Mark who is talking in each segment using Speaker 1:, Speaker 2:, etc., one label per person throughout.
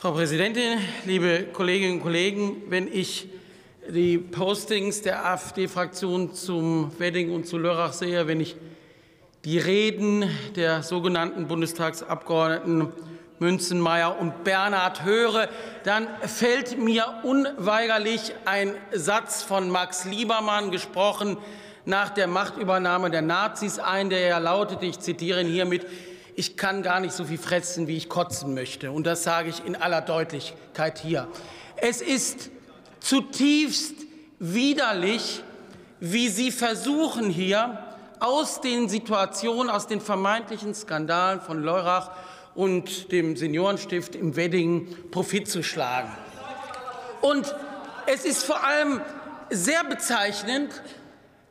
Speaker 1: Frau Präsidentin, liebe Kolleginnen und Kollegen! Wenn ich die Postings der AfD-Fraktion zum Wedding und zu Lörrach sehe, wenn ich die Reden der sogenannten Bundestagsabgeordneten Münzenmeier und Bernhard höre, dann fällt mir unweigerlich ein Satz von Max Liebermann, gesprochen nach der Machtübernahme der Nazis, ein, der ja lautete, ich zitiere ihn hiermit, ich kann gar nicht so viel fressen, wie ich kotzen möchte. Und das sage ich in aller Deutlichkeit hier. Es ist zutiefst widerlich, wie Sie versuchen hier aus den Situationen, aus den vermeintlichen Skandalen von Leurach und dem Seniorenstift im Wedding Profit zu schlagen. Und es ist vor allem sehr bezeichnend,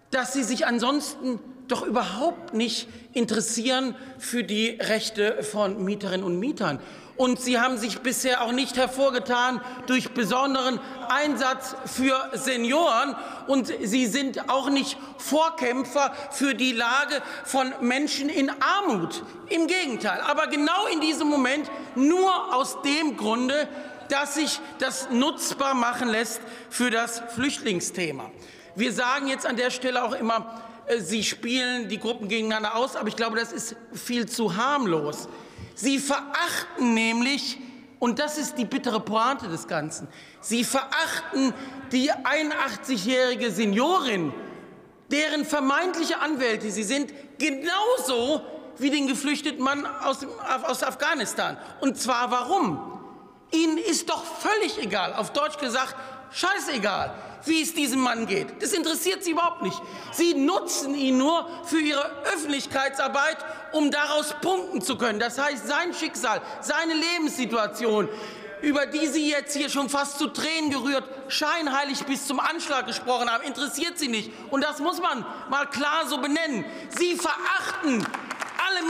Speaker 1: dass Sie sich ansonsten doch überhaupt nicht interessieren für die Rechte von Mieterinnen und Mietern. Und Sie haben sich bisher auch nicht hervorgetan durch besonderen Einsatz für Senioren. Und Sie sind auch nicht Vorkämpfer für die Lage von Menschen in Armut. Im Gegenteil. Aber genau in diesem Moment nur aus dem Grunde, dass sich das nutzbar machen lässt für das Flüchtlingsthema. Wir sagen jetzt an der Stelle auch immer, Sie spielen die Gruppen gegeneinander aus, aber ich glaube, das ist viel zu harmlos. Sie verachten nämlich, und das ist die bittere Pointe des Ganzen, Sie verachten die 81-jährige Seniorin, deren vermeintliche Anwälte Sie sind, genauso wie den geflüchteten Mann aus, aus Afghanistan. Und zwar warum? Ihnen ist doch völlig egal, auf Deutsch gesagt, scheißegal, wie es diesem Mann geht. Das interessiert Sie überhaupt nicht. Sie nutzen ihn nur für Ihre Öffentlichkeitsarbeit, um daraus punkten zu können. Das heißt, sein Schicksal, seine Lebenssituation, über die Sie jetzt hier schon fast zu Tränen gerührt, scheinheilig bis zum Anschlag gesprochen haben, interessiert Sie nicht. Und das muss man mal klar so benennen. Sie verachten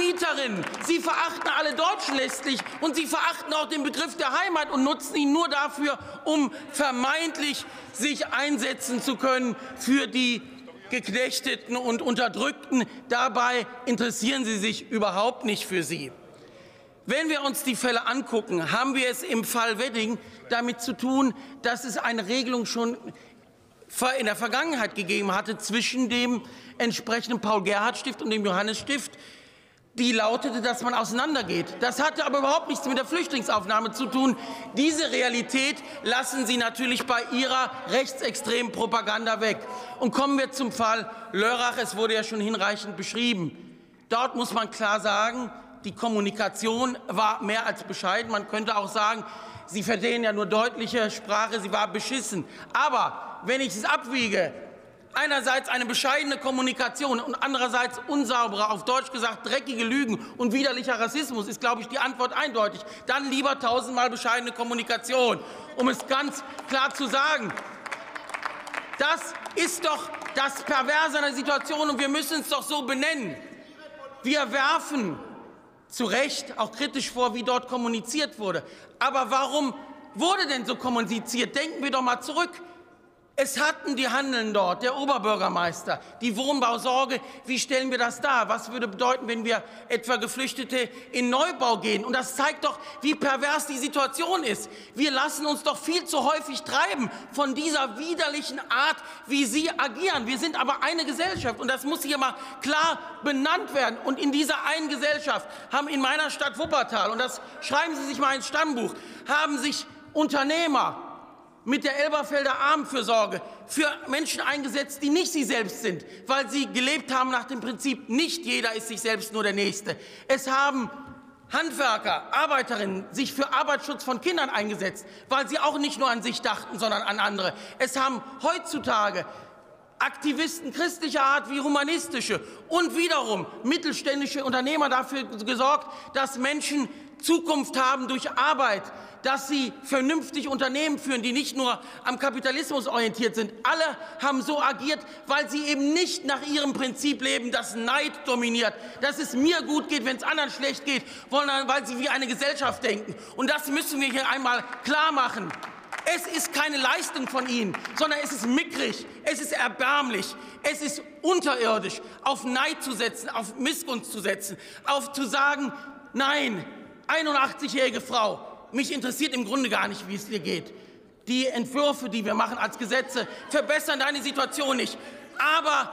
Speaker 1: alle Mieterinnen. Sie verachten alle Deutschen letztlich und sie verachten auch den Begriff der Heimat und nutzen ihn nur dafür, um vermeintlich sich einsetzen zu können für die Geknechteten und Unterdrückten. Dabei interessieren sie sich überhaupt nicht für sie. Wenn wir uns die Fälle angucken, haben wir es im Fall Wedding damit zu tun, dass es eine Regelung schon in der Vergangenheit gegeben hatte zwischen dem entsprechenden Paul-Gerhardt-Stift und dem Johannes-Stift, die lautete, dass man auseinandergeht. Das hatte aber überhaupt nichts mit der Flüchtlingsaufnahme zu tun. Diese Realität lassen Sie natürlich bei Ihrer rechtsextremen Propaganda weg. Und kommen wir zum Fall Lörrach. Es wurde ja schon hinreichend beschrieben. Dort muss man klar sagen, die Kommunikation war mehr als bescheiden. Man könnte auch sagen, Sie verstehen ja nur deutliche Sprache, sie war beschissen. Aber wenn ich es abwiege, einerseits eine bescheidene Kommunikation und andererseits unsaubere, auf Deutsch gesagt dreckige Lügen und widerlicher Rassismus, ist, glaube ich, die Antwort eindeutig. Dann lieber tausendmal bescheidene Kommunikation, um es ganz klar zu sagen. Das ist doch das Perverse der Situation und wir müssen es doch so benennen. Wir werfen zu Recht auch kritisch vor, wie dort kommuniziert wurde. Aber warum wurde denn so kommuniziert? Denken wir doch mal zurück. Es hatten die Handeln dort, der Oberbürgermeister, die Wohnbausorge. Wie stellen wir das dar? Was würde bedeuten, wenn wir etwa Geflüchtete in Neubau gehen? Und das zeigt doch, wie pervers die Situation ist. Wir lassen uns doch viel zu häufig treiben von dieser widerlichen Art, wie Sie agieren. Wir sind aber eine Gesellschaft und das muss hier mal klar benannt werden. Und in dieser einen Gesellschaft haben in meiner Stadt Wuppertal, und das schreiben Sie sich mal ins Stammbuch, haben sich Unternehmer, mit der Elberfelder Armenfürsorge für Menschen eingesetzt, die nicht sie selbst sind, weil sie gelebt haben nach dem Prinzip, nicht jeder ist sich selbst nur der Nächste. Es haben Handwerker, Arbeiterinnen sich für Arbeitsschutz von Kindern eingesetzt, weil sie auch nicht nur an sich dachten, sondern an andere. Es haben heutzutage Aktivisten christlicher Art wie humanistische und wiederum mittelständische Unternehmer dafür gesorgt, dass Menschen Zukunft haben durch Arbeit, dass sie vernünftig Unternehmen führen, die nicht nur am Kapitalismus orientiert sind. Alle haben so agiert, weil sie eben nicht nach ihrem Prinzip leben, das Neid dominiert, dass es mir gut geht, wenn es anderen schlecht geht, weil sie wie eine Gesellschaft denken. Und das müssen wir hier einmal klar machen. Es ist keine Leistung von ihnen, sondern es ist mickrig, es ist erbärmlich, es ist unterirdisch, auf Neid zu setzen, auf Missgunst zu setzen, auf zu sagen, nein, 81-jährige Frau, mich interessiert im Grunde gar nicht, wie es dir geht. Die Entwürfe, die wir machen als Gesetze, verbessern deine Situation nicht. Aber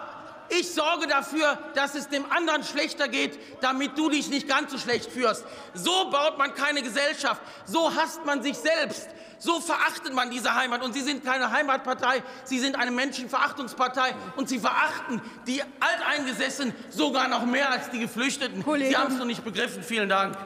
Speaker 1: ich sorge dafür, dass es dem anderen schlechter geht, damit du dich nicht ganz so schlecht führst. So baut man keine Gesellschaft. So hasst man sich selbst. So verachtet man diese Heimat. Und Sie sind keine Heimatpartei, Sie sind eine Menschenverachtungspartei. Und Sie verachten die Alteingesessenen sogar noch mehr als die Geflüchteten. Kollege. Sie haben es noch nicht begriffen. Vielen Dank.